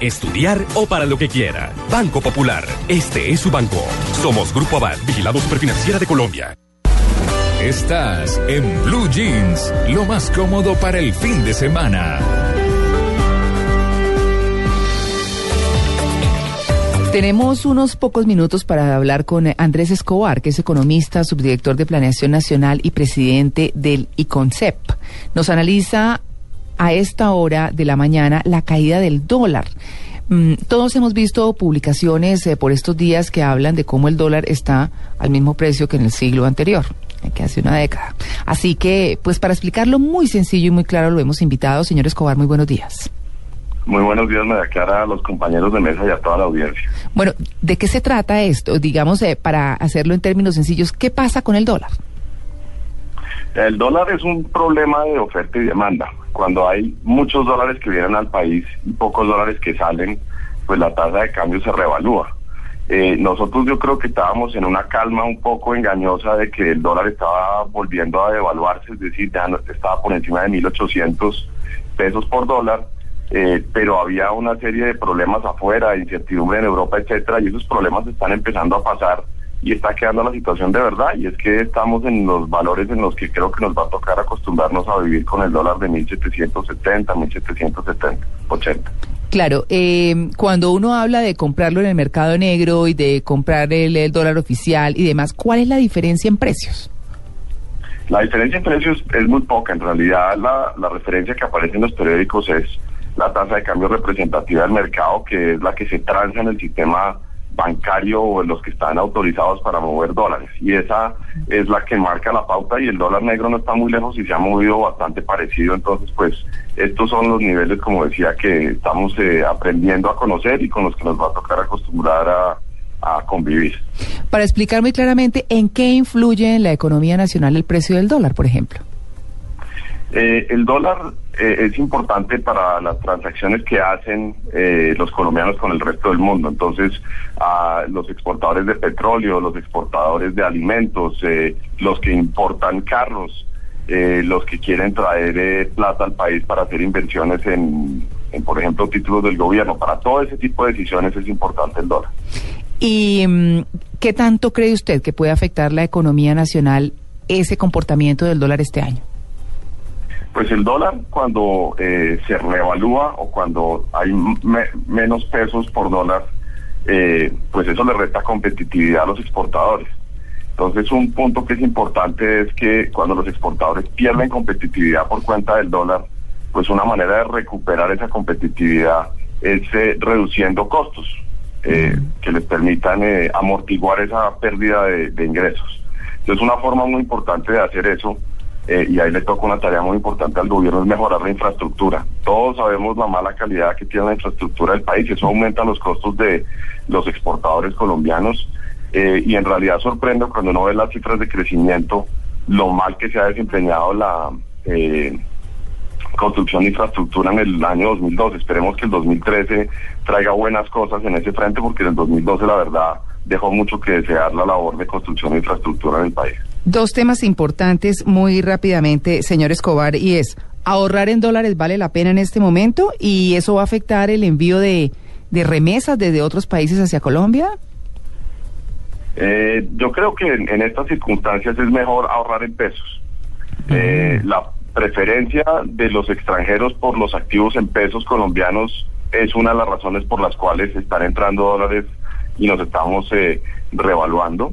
estudiar o para lo que quiera. Banco Popular, este es su banco. Somos Grupo Abad, vigilado superfinanciera de Colombia. Estás en Blue Jeans, lo más cómodo para el fin de semana. Tenemos unos pocos minutos para hablar con Andrés Escobar, que es economista, subdirector de Planeación Nacional y presidente del ICONCEP. Nos analiza a esta hora de la mañana la caída del dólar. Mm, todos hemos visto publicaciones eh, por estos días que hablan de cómo el dólar está al mismo precio que en el siglo anterior, eh, que hace una década. Así que, pues para explicarlo muy sencillo y muy claro, lo hemos invitado. Señor Escobar, muy buenos días. Muy buenos días, me declara a los compañeros de mesa y a toda la audiencia. Bueno, ¿de qué se trata esto? Digamos, eh, para hacerlo en términos sencillos, ¿qué pasa con el dólar? El dólar es un problema de oferta y demanda. Cuando hay muchos dólares que vienen al país y pocos dólares que salen, pues la tasa de cambio se revalúa. Eh, nosotros yo creo que estábamos en una calma un poco engañosa de que el dólar estaba volviendo a devaluarse, es decir, ya estaba por encima de 1.800 pesos por dólar, eh, pero había una serie de problemas afuera, incertidumbre en Europa, etcétera, y esos problemas están empezando a pasar y está quedando la situación de verdad y es que estamos en los valores en los que creo que nos va a tocar acostumbrarnos a vivir con el dólar de 1770, 1770, 80. Claro, eh, cuando uno habla de comprarlo en el mercado negro y de comprar el, dólar oficial y demás, ¿cuál es la diferencia en precios? La diferencia en precios es muy poca. En realidad, la, la referencia que aparece en los periódicos es la tasa de cambio representativa del mercado, que es la que se transa en el sistema bancario o en los que están autorizados para mover dólares. Y esa es la que marca la pauta y el dólar negro no está muy lejos y se ha movido bastante parecido. Entonces, pues estos son los niveles, como decía, que estamos eh, aprendiendo a conocer y con los que nos va a tocar acostumbrar a, convivir. Para explicar muy claramente, ¿en qué influye en la economía nacional el precio del dólar, por ejemplo? Eh, el dólar eh, es importante para las transacciones que hacen eh, los colombianos con el resto del mundo. Entonces, a los exportadores de petróleo, los exportadores de alimentos, eh, los que importan carros, los que quieren traer plata al país para hacer inversiones en, por ejemplo, títulos del gobierno. Para todo ese tipo de decisiones es importante el dólar. ¿Y mm, qué tanto cree usted que puede afectar la economía nacional ese comportamiento del dólar este año? Pues el dólar cuando eh, se reevalúa o cuando hay menos pesos por dólar, eh, pues eso le resta competitividad a los exportadores. Entonces un punto que es importante es que cuando los exportadores pierden competitividad por cuenta del dólar, pues una manera de recuperar esa competitividad es eh, reduciendo costos que les permitan amortiguar esa pérdida de, de ingresos. Entonces una forma muy importante de hacer eso eh, y ahí le toca una tarea muy importante al gobierno, es mejorar la infraestructura. Todos sabemos la mala calidad que tiene la infraestructura del país, eso aumenta los costos de los exportadores colombianos eh, y en realidad sorprende cuando uno ve las cifras de crecimiento, lo mal que se ha desempeñado la eh, construcción de infraestructura en el año 2012. Esperemos que el 2013 traiga buenas cosas en ese frente porque en el 2012 la verdad dejó mucho que desear la labor de construcción de infraestructura en el país. Dos temas importantes muy rápidamente, señor Escobar, y es, ¿ahorrar en dólares vale la pena en este momento? ¿Y eso va a afectar el envío de, remesas desde otros países hacia Colombia? Eh, yo creo que en, estas circunstancias es mejor ahorrar en pesos. Eh, la preferencia de los extranjeros por los activos en pesos colombianos es una de las razones por las cuales están entrando dólares y nos estamos eh, revaluando.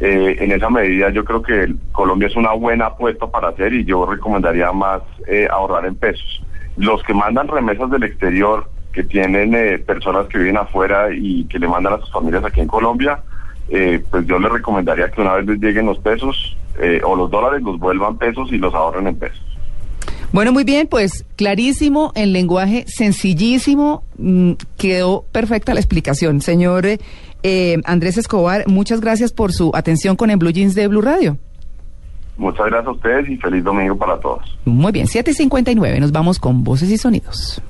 Eh, en esa medida yo creo que Colombia es una buena apuesta para hacer y yo recomendaría más eh, ahorrar en pesos. Los que mandan remesas del exterior, que tienen eh, personas que viven afuera y que le mandan a sus familias aquí en Colombia, pues yo les recomendaría que una vez les lleguen los pesos o los dólares, los vuelvan pesos y los ahorren en pesos. Bueno, muy bien, pues clarísimo, en lenguaje sencillísimo, mm, quedó perfecta la explicación. Señor eh, Andrés Escobar, muchas gracias por su atención con el Blue Jeans de Blue Radio. Muchas gracias a ustedes y feliz domingo para todos. Muy bien, 7.59, nos vamos con voces y sonidos.